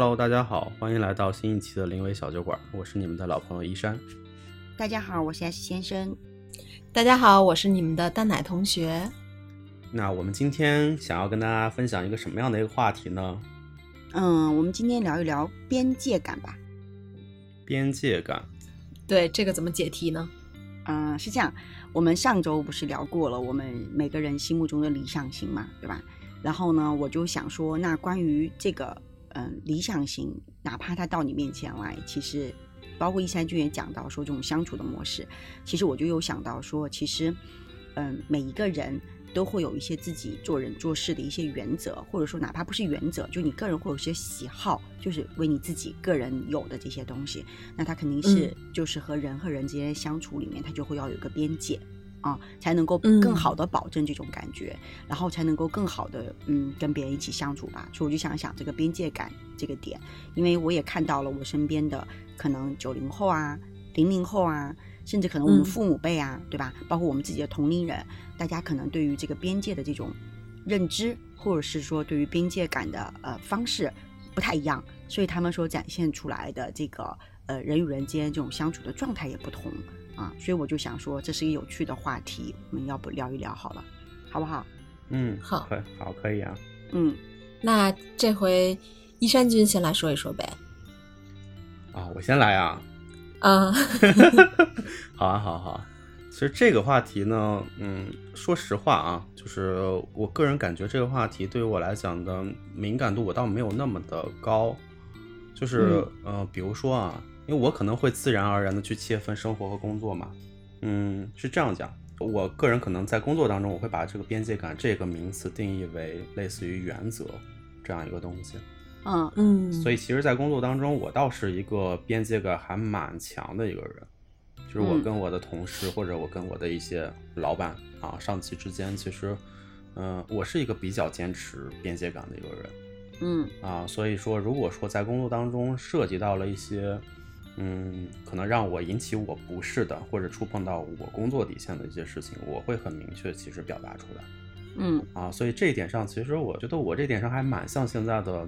Hello，大家好，欢迎来到新一期的临危小酒馆，我是你们的老朋友一山。大家好，我是 S 先生。大家好，我是你们的蛋奶同学。那我们今天想要跟大家分享一个什么样的一个话题呢？嗯，我们今天聊一聊边界感吧。边界感，对这个怎么解题呢？嗯，是这样，我们上周不是聊过了我们每个人心目中的理想型嘛，对吧？然后呢，我就想说，那关于这个，嗯，理想型，哪怕他到你面前来，其实，包括一山君也讲到说这种相处的模式，其实我就有想到说，其实，嗯，每一个人。都会有一些自己做人做事的一些原则，或者说哪怕不是原则，就你个人会有些喜好，就是为你自己个人有的这些东西，那他肯定是就是和人和人之间相处里面，他就会要有一个边界啊，才能够更好的保证这种感觉，然后才能够更好的嗯跟别人一起相处吧。所以我就想想这个边界感这个点，因为我也看到了我身边的可能九零后啊、零零后啊。甚至可能我们父母辈啊，对吧？包括我们自己的同龄人，大家可能对于这个边界的这种认知，或者是说对于边界感的呃方式不太一样，所以他们所展现出来的这个呃人与人间这种相处的状态也不同啊。所以我就想说，这是一个有趣的话题，我们要不聊一聊好了，好不好？嗯，好，可好可以啊。嗯，那这回依山君先来说一说呗。啊，我先来啊。啊，好啊，好好。其实这个话题呢，嗯，说实话啊，就是我个人感觉这个话题对于我来讲的敏感度，我倒没有那么的高。就是，呃，比如说啊，因为我可能会自然而然的去切分生活和工作嘛。嗯，是这样讲，我个人可能在工作当中，我会把这个边界感这个名词定义为类似于原则这样一个东西。嗯嗯，所以其实，在工作当中，我倒是一个边界感还蛮强的一个人，就是我跟我的同事或者我跟我的一些老板啊、上级之间，其实，嗯，我是一个比较坚持边界感的一个人，嗯啊，所以说，如果说在工作当中涉及到了一些，嗯，可能让我引起我不适的，或者触碰到我工作底线的一些事情，我会很明确其实表达出来，嗯啊，所以这一点上，其实我觉得我这点上还蛮像现在的。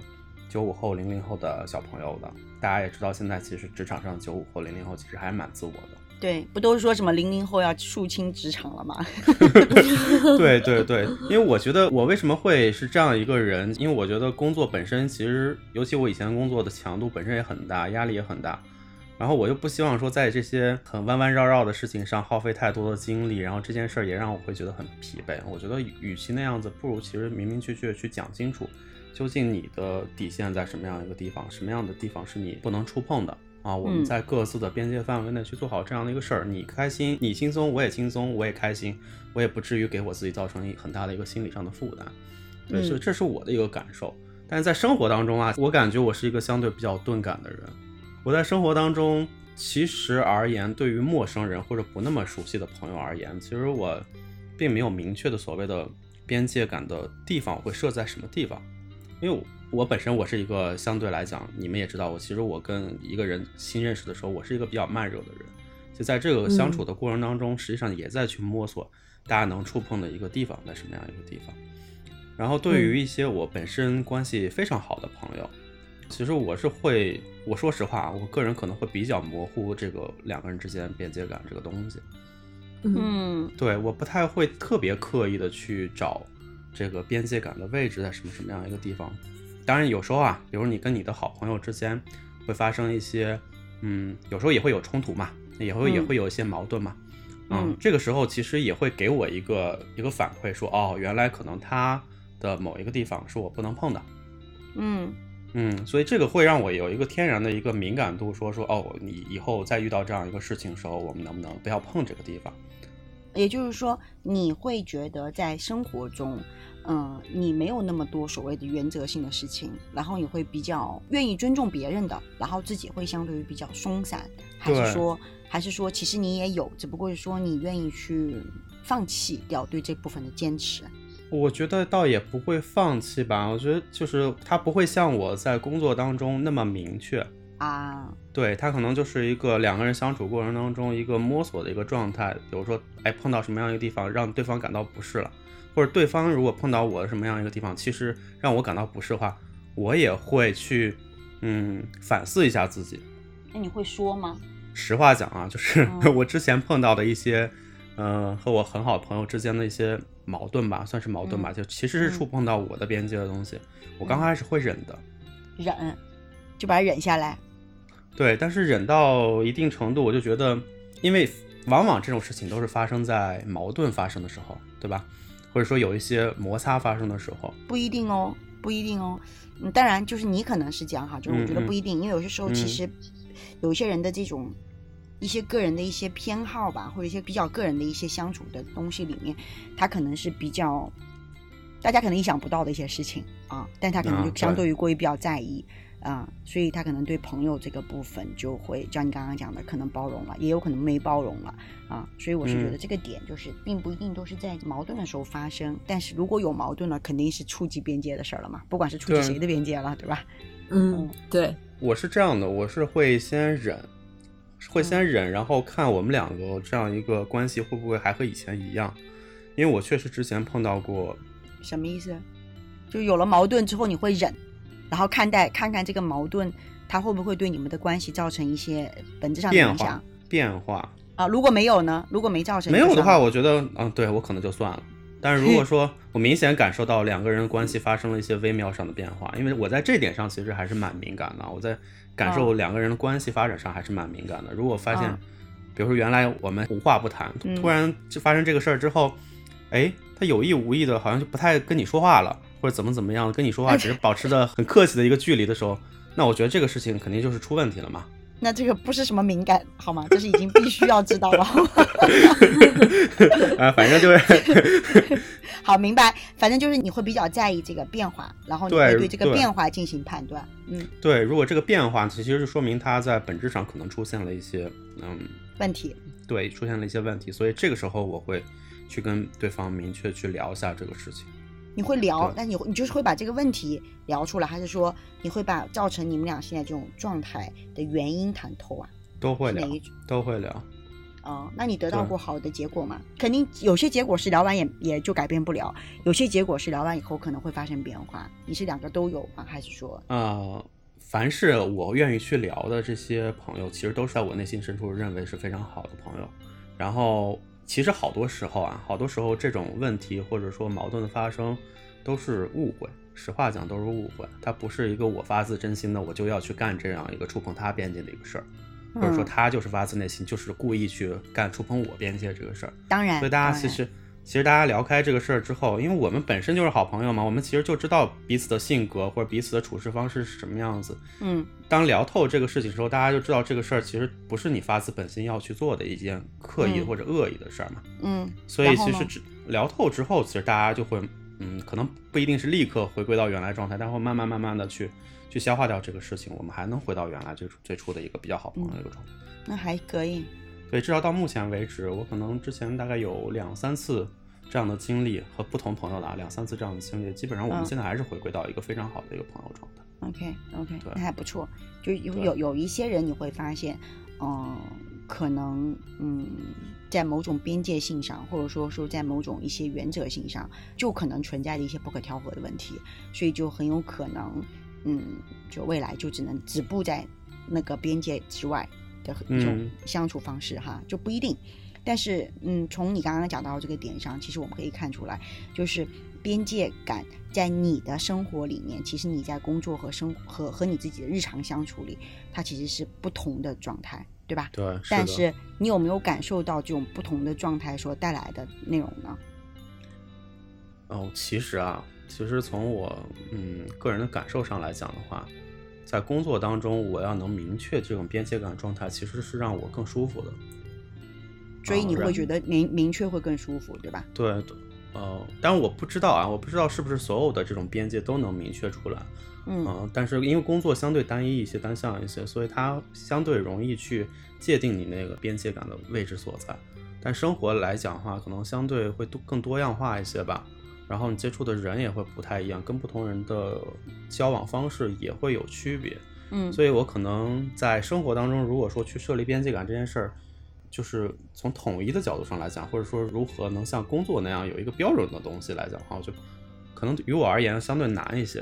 九五后、零零后的小朋友的，大家也知道，现在其实职场上九五后、零零后其实还蛮自我的。对，不都是说什么零零后要肃清职场了吗？对对对，因为我觉得我为什么会是这样一个人？因为我觉得工作本身其实，尤其我以前工作的强度本身也很大，压力也很大。然后我又不希望说在这些很弯弯绕绕的事情上耗费太多的精力，然后这件事儿也让我会觉得很疲惫。我觉得与其那样子，不如其实明明确确去讲清楚。究竟你的底线在什么样一个地方？什么样的地方是你不能触碰的啊？我们在各自的边界范围内去做好这样的一个事儿，你开心，你轻松，我也轻松，我也开心，我也不至于给我自己造成很大的一个心理上的负担。对，所以这是我的一个感受。但是在生活当中啊，我感觉我是一个相对比较钝感的人。我在生活当中，其实而言，对于陌生人或者不那么熟悉的朋友而言，其实我并没有明确的所谓的边界感的地方会设在什么地方。因为我本身我是一个相对来讲，你们也知道，我其实我跟一个人新认识的时候，我是一个比较慢热的人，就在这个相处的过程当中，实际上也在去摸索大家能触碰的一个地方在什么样一个地方。然后对于一些我本身关系非常好的朋友，其实我是会，我说实话，我个人可能会比较模糊这个两个人之间边界感这个东西。嗯，对，我不太会特别刻意的去找。这个边界感的位置在什么什么样一个地方？当然有时候啊，比如你跟你的好朋友之间会发生一些，嗯，有时候也会有冲突嘛，也会也会有一些矛盾嘛，嗯，这个时候其实也会给我一个一个反馈，说哦，原来可能他的某一个地方是我不能碰的，嗯嗯，所以这个会让我有一个天然的一个敏感度，说说哦，你以后再遇到这样一个事情的时候，我们能不能不要碰这个地方？也就是说，你会觉得在生活中。嗯，你没有那么多所谓的原则性的事情，然后你会比较愿意尊重别人的，然后自己会相对于比较松散，还是说，还是说，其实你也有，只不过是说你愿意去放弃掉对这部分的坚持。我觉得倒也不会放弃吧，我觉得就是他不会像我在工作当中那么明确啊，对他可能就是一个两个人相处过程当中一个摸索的一个状态，比如说，哎，碰到什么样一个地方让对方感到不适了。或者对方如果碰到我什么样一个地方，其实让我感到不适的话，我也会去，嗯反思一下自己。那你会说吗？实话讲啊，就是、嗯 我之前碰到的一些，嗯、和我很好的朋友之间的一些矛盾吧，算是矛盾吧，嗯就其实是触碰到我的边界的东西，我刚开始会忍的，忍，就把它忍下来。对，但是忍到一定程度，我就觉得，因为往往这种事情都是发生在矛盾发生的时候，对吧？或者说有一些摩擦发生的时候，不一定哦，不一定哦。嗯，当然就是你可能是这样哈，就是我觉得嗯嗯不一定，因为有些时候其嗯实有些人的这种一些个人的一些偏好吧，或者一些比较个人的一些相处的东西里面，他可能是比较大家可能意想不到的一些事情啊，但他可能啊就相对对于过于比较在意。啊，所以他可能对朋友这个部分就会，像你刚刚讲的，可能包容了，也有可能没包容了啊。所以我是觉得嗯这个点就是，并不一定都是在矛盾的时候发生，但是如果有矛盾了，肯定是触及边界的事儿了嘛，不管是触及谁的边界了，对吧？嗯，对，我是这样的，我是会先忍，会嗯先忍，然后看我们两个这样一个关系会不会还和以前一样，因为我确实之前碰到过，什么意思？就有了矛盾之后，你会忍，然后看待看看这个矛盾，它会不会对你们的关系造成一些本质上的影响变化啊？如果没有呢？如果没造成，没有的话，我觉得，嗯，对我可能就算了。但是如果说我明显感受到两个人关系发生了一些微妙上的变化，因为我在这点上其实还是蛮敏感的，我在感受哦两个人的关系发展上还是蛮敏感的。如果发现嗯，比如说原来我们无话不谈，嗯突然就发生这个事儿之后，哎，他有意无意的，好像就不太跟你说话了，或者怎么怎么样，跟你说话只是保持着很客气的一个距离的时候，那我觉得这个事情肯定就是出问题了嘛。那这个不是什么敏感，好吗？这是已经必须要知道了。啊，反正就是。好，明白。反正就是你会比较在意这个变化，然后你会对这个变化进行判断。嗯，对，如果这个变化，其实是说明它在本质上可能出现了一些，嗯，问题。对，出现了一些问题，所以这个时候我会去跟对方明确去聊一下这个事情。你会聊对，但你你就是会把这个问题聊出来，还是说你会把造成你们俩现在这种状态的原因谈透啊？都会聊？都会聊。哦，那你得到过好的结果吗？肯定有些结果是聊完也也就改变不了，有些结果是聊完以后可能会发生变化。你是两个都有吗？还是说，呃，凡是我愿意去聊的这些朋友，其实都是在我内心深处认为是非常好的朋友。然后，其实好多时候啊，好多时候这种问题或者说矛盾的发生，都是误会。实话讲，都是误会。它不是一个我发自真心的我就要去干这样一个触碰他边界的一个事儿，或者说嗯他就是发自内心就是故意去干触碰我边界这个事儿。当然，所以大家其实，其实大家聊开这个事儿之后，因为我们本身就是好朋友嘛，我们其实就知道彼此的性格或者彼此的处事方式是什么样子。嗯当聊透这个事情的时候，大家就知道这个事儿其实不是你发自本心要去做的一件刻意嗯或者恶意的事儿嘛。嗯，所以其实只聊透之后，其实大家就会，嗯，可能不一定是立刻回归到原来状态，但会慢慢慢慢的去去消化掉这个事情，我们还能回到原来最初最初的一个比较好朋友的一个状态。那还可以。所以至少到目前为止，我可能之前大概有两三次这样的经历和不同朋友的啊两三次这样的经历，基本上我们嗯现在还是回归到一个非常好的一个朋友状态。OK OK，那还不错。就有有有一些人你会发现，嗯、可能嗯，在某种边界性上，或者说说在某种一些原则性上，就可能存在着一些不可调和的问题，所以就很有可能，嗯，就未来就只能止步在那个边界之外的一种嗯相处方式哈，就不一定。但是，嗯，从你刚刚讲到这个点上，其实我们可以看出来，就是边界感在你的生活里面，其实你在工作和生和和你自己的日常相处里，它其实是不同的状态，对吧？对，的但是你有没有感受到这种不同的状态所带来的内容呢？哦，其实啊，其实从我嗯个人的感受上来讲的话，在工作当中，我要能明确这种边界感状态，其实是让我更舒服的。所以你会觉得明明确会更舒服，对吧？对，对呃，但我不知道啊，我不知道是不是所有的这种边界都能明确出来。嗯嗯，但是因为工作相对单一一些、单向一些，所以它相对容易去界定你那个边界感的位置所在。但生活来讲的话，可能相对会多更多样化一些吧。然后你接触的人也会不太一样，跟不同人的交往方式也会有区别。嗯所以我可能在生活当中，如果说去设立边界感这件事儿，就是从统一的角度上来讲，或者说如何能像工作那样有一个标准的东西来讲的话，我就可能于我而言相对难一些。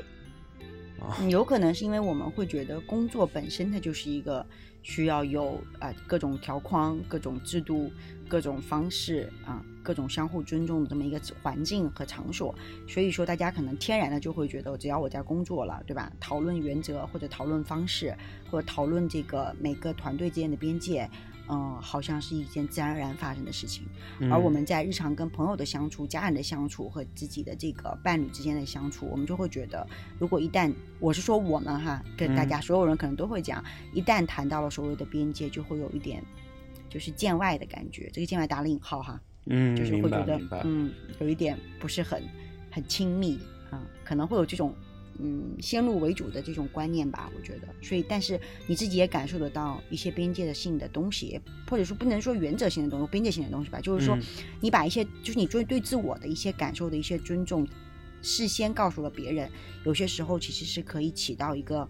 啊。嗯有可能是因为我们会觉得工作本身它就是一个需要有啊、各种条框、各种制度、各种方式啊、各种相互尊重的这么一个环境和场所，所以说大家可能天然的就会觉得，只要我在工作了，对吧？讨论原则或者讨论方式，或者讨论这个每个团队之间的边界。嗯，好像是一件自然而然发生的事情，而我嗯。们在日常跟朋友的相处、家人的相处和自己的这个伴侣之间的相处，我们就会觉得，如果一旦我是说我们哈，跟大家所有人可能都会讲，一旦谈到了所谓的边界，就会有一点就是见外的感觉。这个见外打了引号哈，嗯，就是会觉得嗯，有一点不是很很亲密啊、可能会有这种嗯先入为主的这种观念吧，我觉得。所以，但是你自己也感受得到一些边界的性的东西，或者说不能说原则性的东西，边界性的东西吧，就是说嗯你把一些就是你对对自我的一些感受的一些尊重，事先告诉了别人，有些时候其实是可以起到一个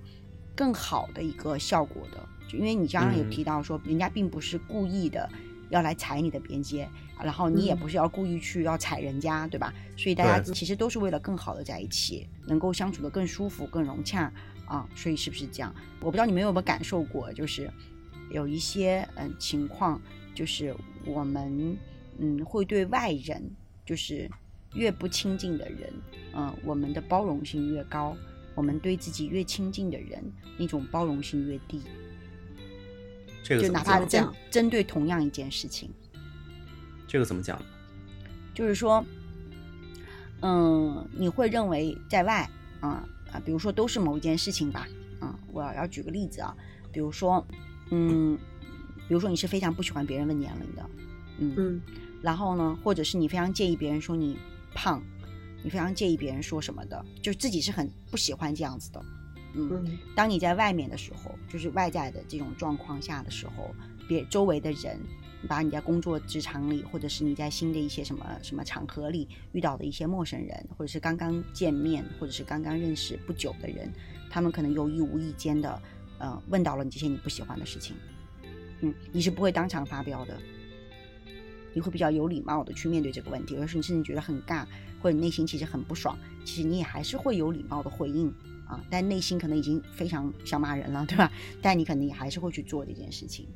更好的一个效果的。就因为你刚刚有嗯提到说，人家并不是故意的要来踩你的边界，然后你也嗯不是要故意去要踩人家，对吧？所以大家其实都是为了更好的在一起，能够相处的更舒服、更融洽啊。所以是不是这样？我不知道你们有没有感受过，就是有一些嗯情况，就是我们嗯会对外人，就是越不亲近的人，嗯，我们的包容性越高；我们对自己越亲近的人，那种包容性越低。这个就怎么讲？哪怕针针对同样一件事情，这个怎么讲？就是说，嗯，你会认为在外啊啊，比如说都是某一件事情吧，啊，我要举个例子啊，比如说，嗯，比如说你是非常不喜欢别人问年龄的，嗯，嗯然后呢，或者是你非常介意别人说你胖，你非常介意别人说什么的，就自己是很不喜欢这样子的，嗯，嗯当你在外面的时候，就是外在的这种状况下的时候，别周围的人，把你在工作职场里，或者是你在新的一些什么什么场合里遇到的一些陌生人，或者是刚刚见面，或者是刚刚认识不久的人，他们可能有意无意间的，呃，问到了你这些你不喜欢的事情，嗯，你是不会当场发飙的。你会比较有礼貌的去面对这个问题，有的时候你甚至觉得很尬，或者内心其实很不爽，其实你也还是会有礼貌的回应，啊，但内心可能已经非常想骂人了，对吧？但你肯定也还是会去做这件事情，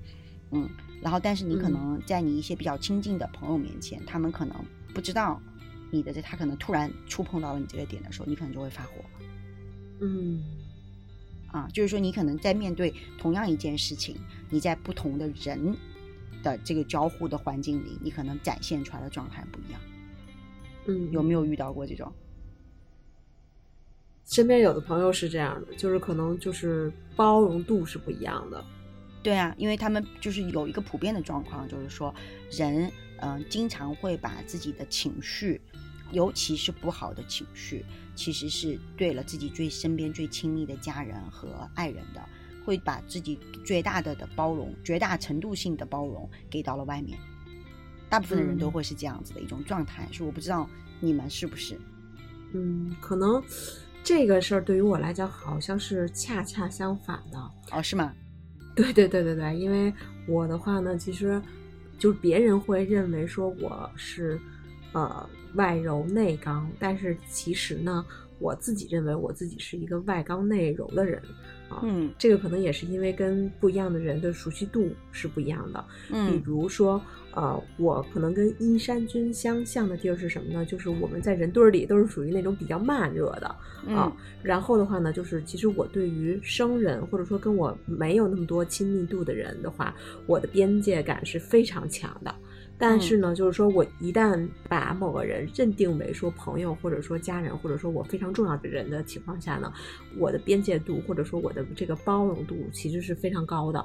嗯，然后但是你可嗯能在你一些比较亲近的朋友面前，他们可能不知道你的这，他可能突然触碰到了你这个点的时候，你可能就会发火嗯啊，就是说你可能在面对同样一件事情，你在不同的人的这个交互的环境里，你可能展现出来的状态不一样，嗯，有没有遇到过这种？身边有的朋友是这样的，就是可能就是包容度是不一样的。对啊，因为他们就是有一个普遍的状况，就是说人嗯、呃经常会把自己的情绪，尤其是不好的情绪，其实是对了自己最身边最亲密的家人和爱人的，会把自己最大的的包容、绝大程度性的包容给到了外面。大部分的人都嗯会是这样子的一种状态，是我不知道你们是不是？嗯，可能这个事儿对于我来讲好像是恰恰相反的。哦，是吗？对对对对对，因为我的话呢，其实就是别人会认为说我是呃外柔内刚，但是其实呢，我自己认为我自己是一个外刚内柔的人啊。嗯这个可能也是因为跟不一样的人的熟悉度是不一样的。比嗯如说，呃，我可能跟依山君相像的地儿是什么呢？就是我们在人堆儿里都是属于那种比较慢热的啊。嗯然后的话呢，就是其实我对于生人或者说跟我没有那么多亲密度的人的话，我的边界感是非常强的。但是呢，就是说我一旦把某个人认定为说朋友，或者说家人，或者说我非常重要的人的情况下呢，我的边界度或者说我的这个包容度其实是非常高的。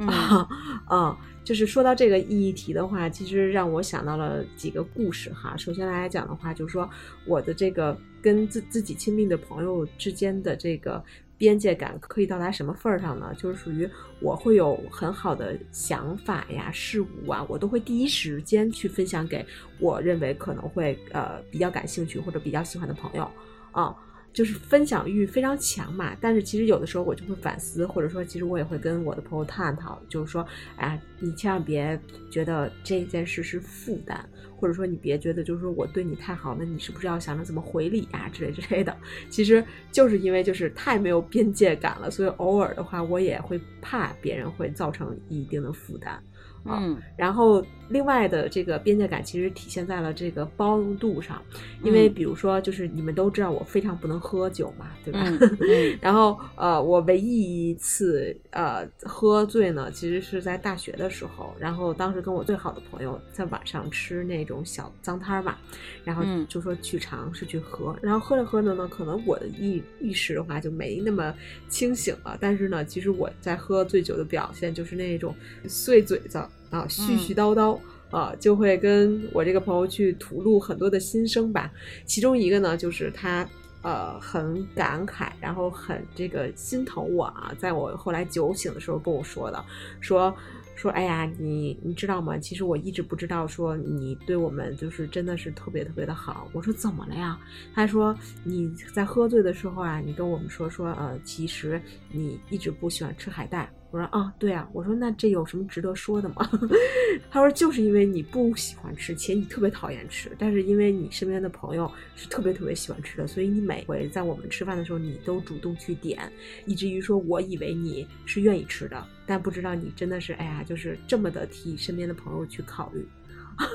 嗯啊 嗯，就是说到这个议题的话，其实让我想到了几个故事哈。首先来讲的话，就是说我的这个跟自自己亲密的朋友之间的这个边界感可以到达什么份儿上呢？就是属于我会有很好的想法呀、事物啊，我都会第一时间去分享给我认为可能会呃比较感兴趣或者比较喜欢的朋友啊。就是分享欲非常强嘛。但是其实有的时候我就会反思，或者说其实我也会跟我的朋友探讨，就是说，哎，你千万别觉得这件事是负担。或者说你别觉得就是说我对你太好，那你是不是要想着怎么回礼呀之类之类的？其实就是因为就是太没有边界感了，所以偶尔的话我也会怕别人会造成一定的负担。嗯，然后另外的这个边界感其实体现在了这个包容度上，因为比如说就是你们都知道我非常不能喝酒嘛，对吧？然后呃，我唯一一次呃喝醉呢，其实是在大学的时候，然后当时跟我最好的朋友在晚上吃那种小脏摊儿嘛，然后就说去尝试去喝，然后喝着喝着呢，可能我的意意识的话就没那么清醒了，但是呢，其实我在喝醉酒的表现就是那种碎嘴子。啊，絮絮叨叨啊，就会跟我这个朋友去吐露很多的心声吧。其中一个呢，就是他呃很感慨，然后很这个心疼我啊，在我后来酒醒的时候跟我说的，说说哎呀，你你知道吗？其实我一直不知道，说你对我们就是真的是特别特别的好。我说怎么了呀？他说你在喝醉的时候啊，你跟我们说说呃，其实你一直不喜欢吃海带。我说啊，对啊，我说那这有什么值得说的吗？他说就是因为你不喜欢吃，且你特别讨厌吃，但是因为你身边的朋友是特别特别喜欢吃的，所以你每回在我们吃饭的时候，你都主动去点，以至于说我以为你是愿意吃的，但不知道你真的是哎呀，就是这么的替身边的朋友去考虑。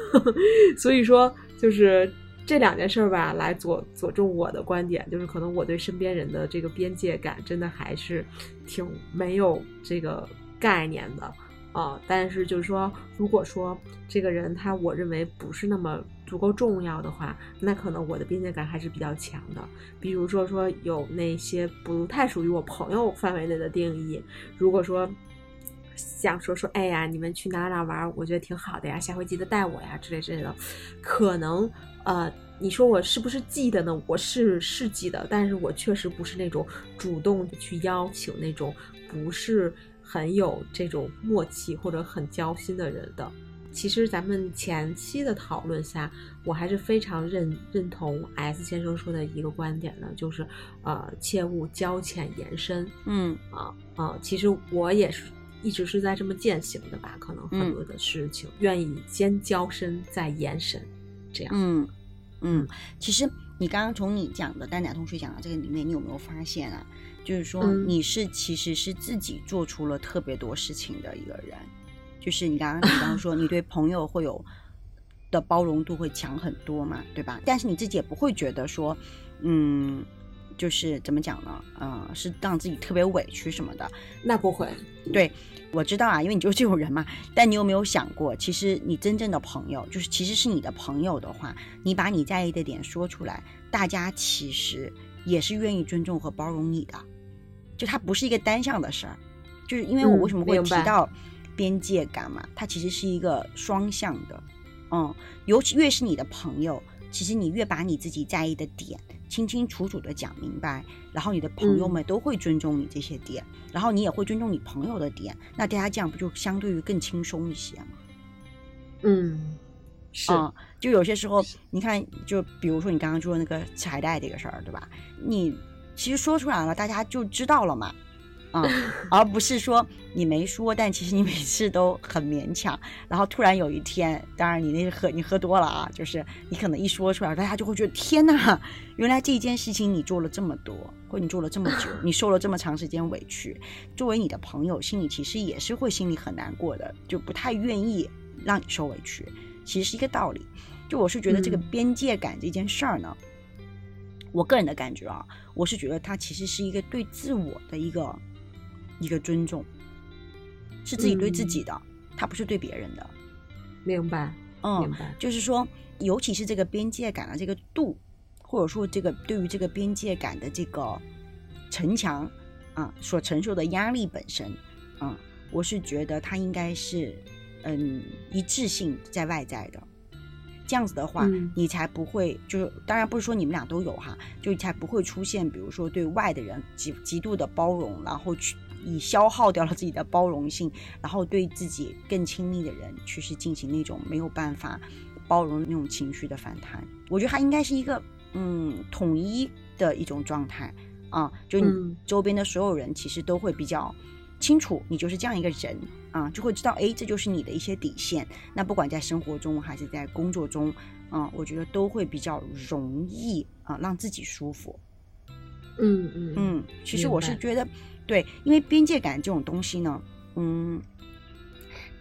所以说就是。这两件事儿吧，来佐佐证我的观点，就是可能我对身边人的这个边界感真的还是挺没有这个概念的啊。但是就是说，如果说这个人他我认为不是那么足够重要的话，那可能我的边界感还是比较强的。比如说说有那些不太属于我朋友范围内的定义，如果说想说说，哎呀，你们去哪哪玩，我觉得挺好的呀，下回记得带我呀之类之类的，可能。呃，你说我是不是记得呢？我是是记得，但是我确实不是那种主动去邀请那种不是很有这种默契或者很交心的人的。其实咱们前期的讨论下，我还是非常认认同 S 先生说的一个观点的，就是呃，切勿交浅言深。嗯啊啊，其实我也是一直是在这么践行的吧，可能很多的事情愿意先交深再言深。这样，嗯嗯，其实你刚刚从你讲的蛋奶同学讲的这个里面，你有没有发现啊？就是说你是其实是自己做出了特别多事情的一个人，就是你刚刚你刚刚说你对朋友会有的包容度会强很多嘛，对吧？但是你自己也不会觉得说，嗯，就是怎么讲呢？嗯，是让自己特别委屈什么的，那不会，对。我知道啊，因为你就是这种人嘛。但你有没有想过，其实你真正的朋友，就是其实是你的朋友的话，你把你在意的点说出来，大家其实也是愿意尊重和包容你的。就它不是一个单向的事儿，就是因为我为什么会提到边界感嘛？它其实是一个双向的。嗯，尤其越是你的朋友，其实你越把你自己在意的点。清清楚楚的讲明白，然后你的朋友们都会尊重你这些点，然后你也会尊重你朋友的点，那大家这样不就相对于更轻松一些吗？嗯，是，就有些时候，你看，就比如说你刚刚说那个彩带这个事儿，对吧？你其实说出来了，大家就知道了嘛。啊，而不是说你没说，但其实你每次都很勉强。然后突然有一天，当然你那喝你喝多了啊，就是你可能一说出来，大家就会觉得天哪，原来这件事情你做了这么多，或你做了这么久，你受了这么长时间委屈。作为你的朋友，心里其实也是会心里很难过的，就不太愿意让你受委屈。其实是一个道理。就我是觉得这个边界感这件事儿呢，我个人的感觉啊，我是觉得它其实是一个对自我的一个。一个尊重，是自己对自己的，他不是对别人的。明白，嗯，明白。就是说，尤其是这个边界感的这个度，或者说这个对于这个边界感的这个城墙啊，所承受的压力本身，啊，我是觉得它应该是嗯一致性在外在的。这样子的话，你才不会就是，当然不是说你们俩都有哈，就才不会出现，比如说对外的人极极度的包容，然后去。以消耗掉了自己的包容性，然后对自己更亲密的人去是进行那种没有办法包容那种情绪的反弹。我觉得它应该是一个嗯统一的的一种状态啊，就你嗯周边的所有人其实都会比较清楚你就是这样一个人啊，就会知道哎，这就是你的一些底线。那不管在生活中还是在工作中，啊，我觉得都会比较容易啊，让自己舒服。嗯嗯嗯，其实我是觉得，对，因为边界感这种东西呢，嗯，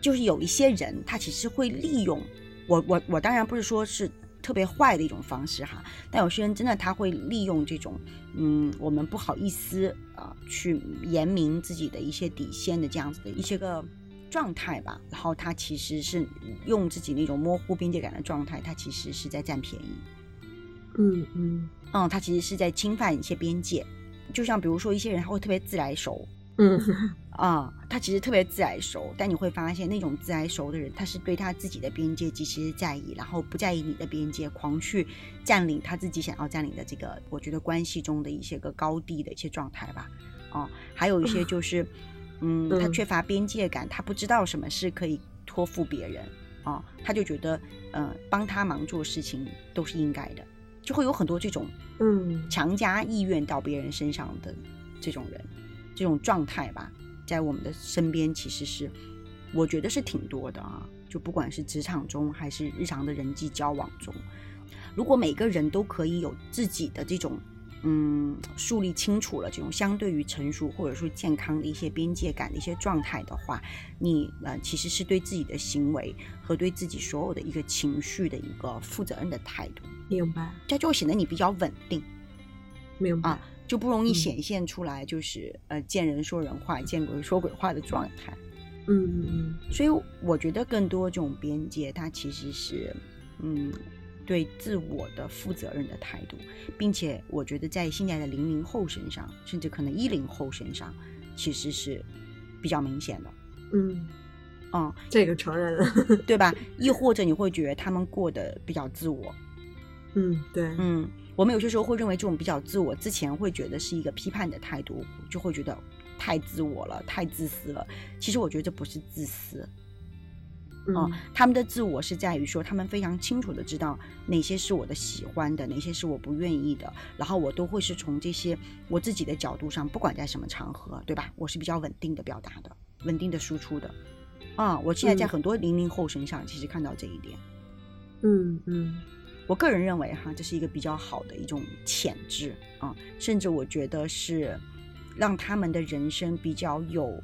就是有一些人他其实会利用我，我我当然不是说是特别坏的一种方式哈，但有些人真的他会利用这种，嗯，我们不好意思啊、呃去言明自己的一些底线的这样子的一些个状态吧，然后他其实是用自己那种模糊边界感的状态，他其实是在占便宜。嗯嗯嗯，他其实是在侵犯一些边界。就像比如说一些人他会特别自来熟。嗯。啊、他其实特别自来熟，但你会发现那种自来熟的人，他是对他自己的边界极其在意，然后不在意你的边界，狂去占领他自己想要占领的这个，我觉得关系中的一些个高低的一些状态吧。哦、还有一些就是，嗯，他嗯缺乏边界感，他不知道什么是可以托付别人。啊、他就觉得，呃，帮他忙做事情都是应该的，就会有很多这种嗯强加意愿到别人身上的这种人，这种状态吧，在我们的身边其实是，我觉得是挺多的啊。就不管是职场中还是日常的人际交往中，如果每个人都可以有自己的这种。嗯，树立清楚了这种相对于成熟或者说健康的一些边界感的一些状态的话，你呃其实是对自己的行为和对自己所有的一个情绪的一个负责任的态度，明白这就会显得你比较稳定。明白啊就不容易嗯显现出来，就是、呃见人说人话，见鬼说鬼话的状态。嗯嗯嗯所以我觉得更多这种边界，它其实是嗯对自我的负责任的态度，并且我觉得在现在的零零后身上，甚至可能一零后身上，其实是比较明显的。嗯，嗯，这个承认，对吧？亦或者你会觉得他们过得比较自我，嗯对，嗯，我们有些时候会认为这种比较自我，之前会觉得是一个批判的态度，就会觉得太自我了，太自私了。其实我觉得这不是自私，哦嗯他们的自我是在于说，他们非常清楚的知道哪些是我的喜欢的，哪些是我不愿意的，然后我都会是从这些我自己的角度上，不管在什么场合，对吧？我是比较稳定的表达的，稳定的输出的。啊、我现在在嗯很多零零后身上，其实看到这一点。嗯嗯我个人认为哈，这是一个比较好的一种潜质啊，甚至我觉得是让他们的人生比较有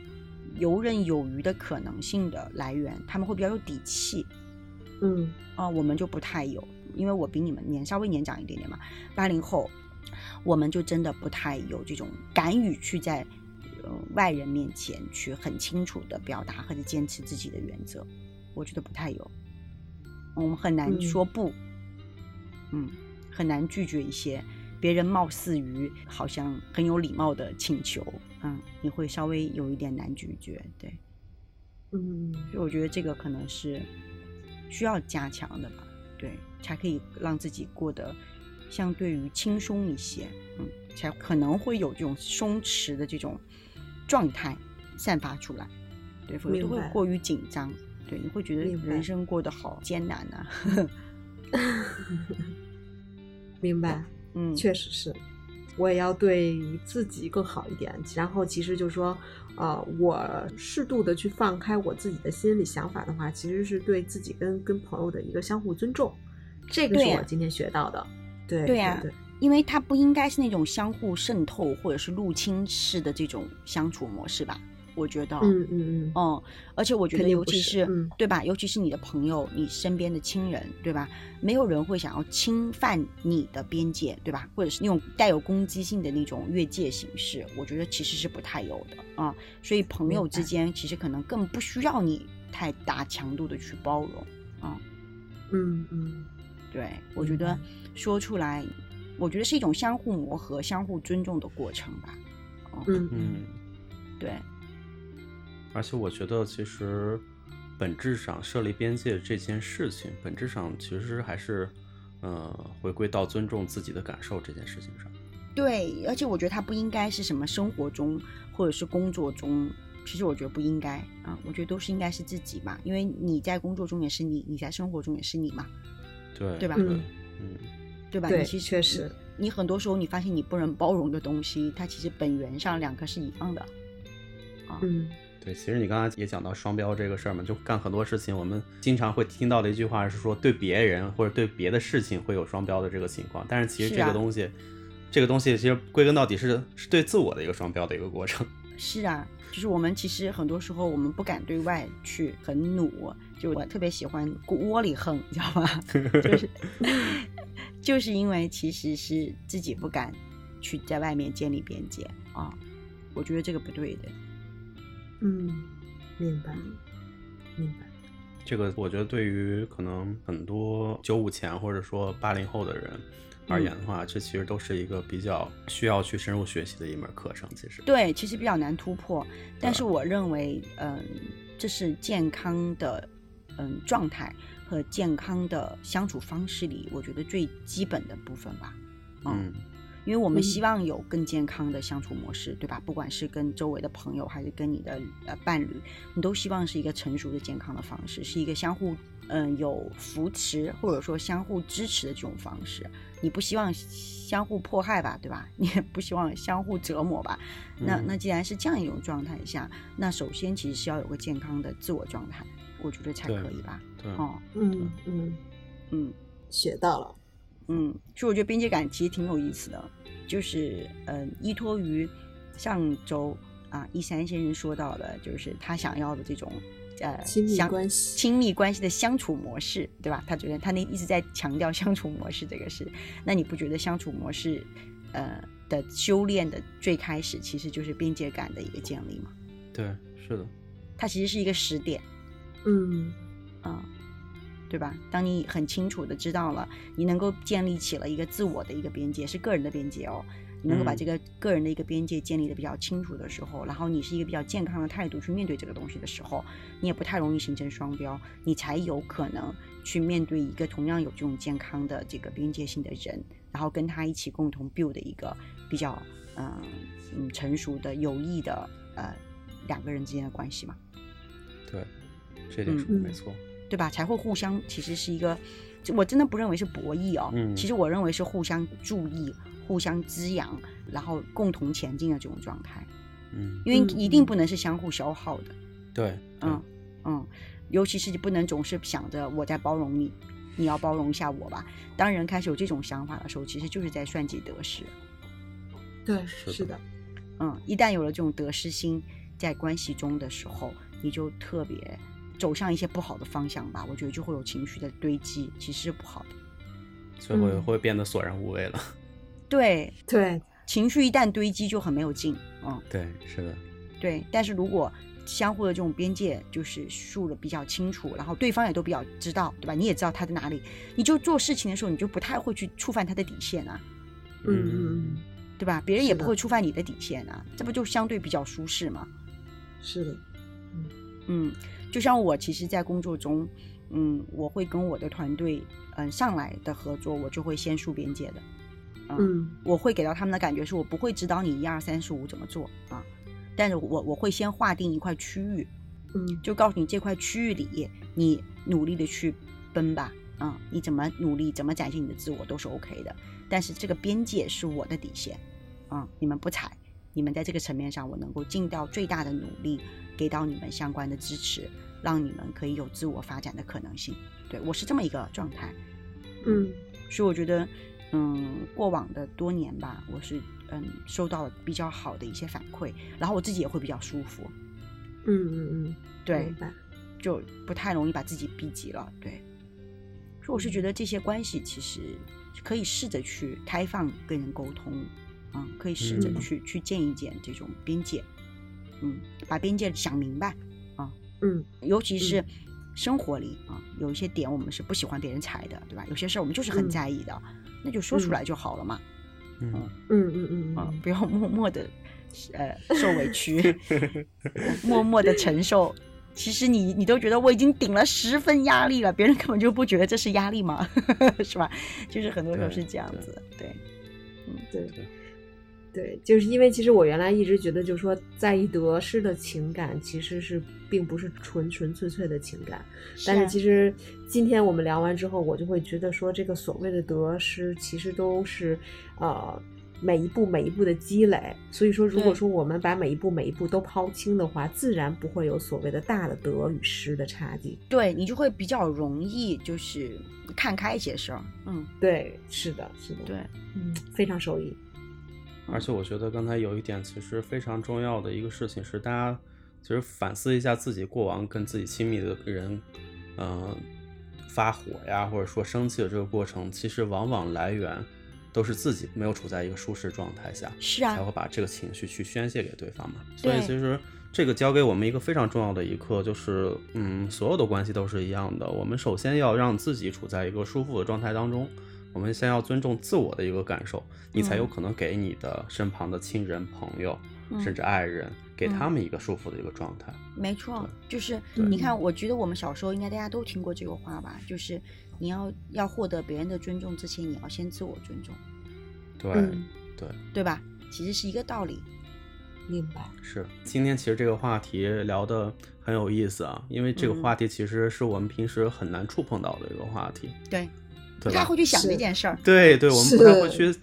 游刃有余的可能性的来源，他们会比较有底气嗯。啊，我们就不太有，因为我比你们年稍微年长一点点嘛，八零后，我们就真的不太有这种敢于去在呃外人面前去很清楚的表达或者坚持自己的原则，我觉得不太有，我们很难嗯。说不，嗯，很难拒绝一些别人貌似于好像很有礼貌的请求，嗯，你会稍微有一点难拒绝，对，嗯。所以我觉得这个可能是需要加强的吧，对，才可以让自己过得相对于轻松一些，嗯，才可能会有这种松弛的这种状态散发出来，对，否则都会过于紧张，对，你会觉得人生过得好艰难呐、明白。嗯，确实是，我也要对自己更好一点。然后其实就是说，呃，我适度的去放开我自己的心理想法的话，其实是对自己跟跟朋友的一个相互尊重。这个是我今天学到的。对对呀对因为它不应该是那种相互渗透或者是入侵式的这种相处模式吧？我觉得，嗯嗯嗯，哦，而且我觉得，尤其是是嗯对吧？尤其是你的朋友、你身边的亲人，对吧？没有人会想要侵犯你的边界，对吧？或者是那种带有攻击性的那种越界形式，我觉得其实是不太有的啊。所以朋友之间其实可能更不需要你太大强度的去包容啊。嗯嗯对我觉得说出来，我觉得是一种相互磨合、相互尊重的过程吧。嗯嗯，对，而且我觉得其实本质上设立边界这件事情，本质上其实还是呃回归到尊重自己的感受这件事情上。对，而且我觉得它不应该是什么生活中或者是工作中，其实我觉得不应该啊，我觉得都是应该是自己嘛，因为你在工作中也是你，你在生活中也是你嘛，对对吧嗯嗯对吧？对你其实确实你很多时候你发现你不能包容的东西，它其实本源上两个是一样的。啊，嗯对，其实你刚才也讲到双标这个事儿嘛，就干很多事情，我们经常会听到的一句话是说，对别人或者对别的事情会有双标的这个情况。但是其实这个东西，这个东西其实归根到底是是对自我的一个双标的一个过程。是啊，就是我们其实很多时候我们不敢对外去很努，就我特别喜欢窝里横，你知道吗？就是 就是因为其实是自己不敢去在外面建立边界啊，我觉得这个不对的。嗯，明白，明白。这个我觉得对于可能很多九五前或者说八零后的人而言的话，这其实都是一个比较需要去深入学习的一门课程。其实，对，其实比较难突破，但是我认为，嗯，这是健康的，嗯，状态和健康的相处方式里，我觉得最基本的部分吧。嗯，因为我们嗯希望有更健康的相处模式，对吧？不管是跟周围的朋友，还是跟你的呃伴侣，你都希望是一个成熟的、健康的方式，是一个相互嗯、有扶持或者说相互支持的这种方式。你不希望相互迫害吧，对吧？你也不希望相互折磨吧？那嗯那既然是这样一种状态下，那首先其实是要有个健康的自我状态，我觉得才可以吧？对，哦，嗯嗯，嗯。学到了。嗯，其实我觉得边界感其实挺有意思的，就是嗯、呃依托于上周啊一山先生说到的，就是他想要的这种呃亲密相关系亲密关系的相处模式，对吧？他觉得他那一直在强调相处模式这个事，那你不觉得相处模式呃的修炼的最开始其实就是边界感的一个建立吗？对，是的，它其实是一个时点。嗯啊、对吧？当你很清楚的知道了，你能够建立起了一个自我的一个边界，是个人的边界哦。你能够把嗯这个个人的一个边界建立的比较清楚的时候，然后你是一个比较健康的态度去面对这个东西的时候，你也不太容易形成双标，你才有可能去面对一个同样有这种健康的这个边界性的人，然后跟他一起共同 build 一个比较嗯嗯成熟的有益的呃两个人之间的关系嘛。对，这点嗯说的没错。对吧？才会互相其实是一个，我真的不认为是博弈哦，嗯。其实我认为是互相注意、互相滋养，然后共同前进的这种状态，嗯，因为嗯一定不能是相互消耗的，对，嗯嗯，尤其是不能总是想着我在包容你，你要包容一下我吧。当人开始有这种想法的时候，其实就是在算计得失，对，是的，嗯，一旦有了这种得失心在关系中的时候，你就特别走向一些不好的方向吧。我觉得就会有情绪的堆积，其实是不好的。最后嗯会变得索然无味了。对，对，情绪一旦堆积就很没有劲，嗯，对，是的，对。但是如果相互的这种边界就是竖的比较清楚，然后对方也都比较知道，对吧？你也知道他在哪里，你就做事情的时候，你就不太会去触犯他的底线啊，嗯嗯嗯，对吧？别人也不会触犯你的底线啊，这不就相对比较舒适吗？是的，嗯嗯，就像我其实，在工作中，嗯，我会跟我的团队，嗯，上来的合作，我就会先树边界的，嗯我会给到他们的感觉是我不会指导你一二三四五怎么做啊，但是我我会先划定一块区域，嗯。就告诉你这块区域里，你努力的去奔吧，啊，你怎么努力，怎么展现你的自我都是 OK 的，但是这个边界是我的底线，啊，你们不踩，你们在这个层面上，我能够尽到最大的努力，给到你们相关的支持，让你们可以有自我发展的可能性。对我是这么一个状态，嗯。所以我觉得，嗯，过往的多年吧，我是嗯收到了比较好的一些反馈，然后我自己也会比较舒服，嗯嗯嗯，对就不太容易把自己逼急了，对。所以我是觉得这些关系其实可以试着去开放跟人沟通，啊、可以试着嗯。去、去建一见这种边界，嗯，把边界想明白啊，嗯。尤其是生活里啊，有一些点我们是不喜欢别人踩的，对吧？有些事儿我们就是很嗯。在意的，那就说出嗯。来就好了嘛，嗯，嗯嗯嗯啊嗯，不要默默的呃受委屈，默默的承受。其实你你都觉得我已经顶了十分压力了，别人根本就不觉得这是压力嘛，是吧？就是很多时候是这样子，对，对对对，就是因为其实我原来一直觉得，就是说在意得失的情感其实是并不是纯纯粹粹的情感，但是其实今天我们聊完之后，我就会觉得说，这个所谓的得失其实都是呃每一步每一步的积累。所以说，如果说我们把每一步每一步都抛清的话，自然不会有所谓的大的得与失的差距。对你就会比较容易就是看开一些事儿。嗯，对，是的，是的，对，嗯，非常受益。而且我觉得刚才有一点其实非常重要的一个事情是，大家其实反思一下自己过往跟自己亲密的人，嗯，发火呀，或者说生气的这个过程，其实往往来源都是自己没有处在一个舒适状态下，是啊，才会把这个情绪去宣泄给对方嘛。所以其实这个教给我们一个非常重要的一课，就是嗯，所有的关系都是一样的，我们首先要让自己处在一个舒服的状态当中。我们先要尊重自我的一个感受，你才有可能给你的身旁的亲人、朋友，甚至爱人，给他们一个舒服的一个状态。没错，就是你看，我觉得我们小时候应该大家都听过这个话吧，就是你要要获得别人的尊重之前，你要先自我尊重。对对对吧？其实是一个道理。明白。是，今天其实这个话题聊的很有意思啊，因为这个话题其实是我们平时很难触碰到的一个话题。对。不太会去想这件事儿，对对，我们不太会去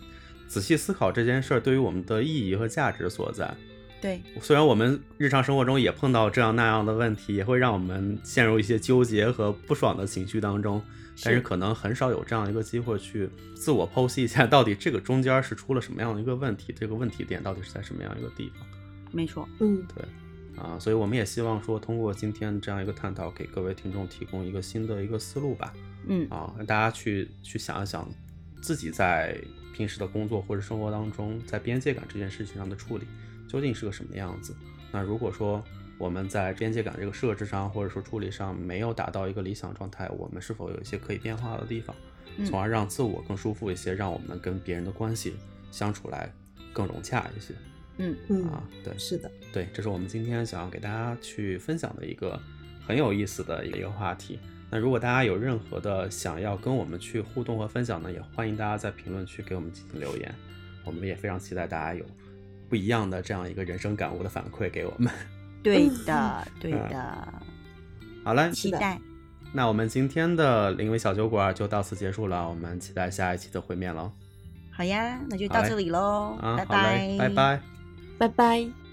仔细思考这件事儿对于我们的意义和价值所在。对，虽然我们日常生活中也碰到这样那样的问题，也会让我们陷入一些纠结和不爽的情绪当中，但是可能很少有这样一个机会去自我剖析一下，到底这个中间是出了什么样的一个问题，这个问题点到底是在什么样一个地方。没错，嗯，对，啊，所以我们也希望说，通过今天这样一个探讨，给各位听众提供一个新的一个思路吧。嗯啊，让大家去去想一想，自己在平时的工作或者生活当中，在边界感这件事情上的处理究竟是个什么样子？那如果说我们在边界感这个设置上，或者说处理上没有达到一个理想状态，我们是否有一些可以变化的地方，从而让自我更舒服一些，让我们跟别人的关系相处来更融洽一些？嗯嗯啊，对，是的，对，这是我们今天想要给大家去分享的一个很有意思的一个话题。那如果大家有任何的想要跟我们去互动和分享呢，也欢迎大家在评论区给我们进行留言。我们也非常期待大家有不一样的这样一个人生感悟的反馈给我们。对的，对的。好了，期待。那我们今天的临危小酒馆就到此结束了，我们期待下一期的会面喽。好呀，那就到这里喽。啊，拜拜，拜拜，拜拜。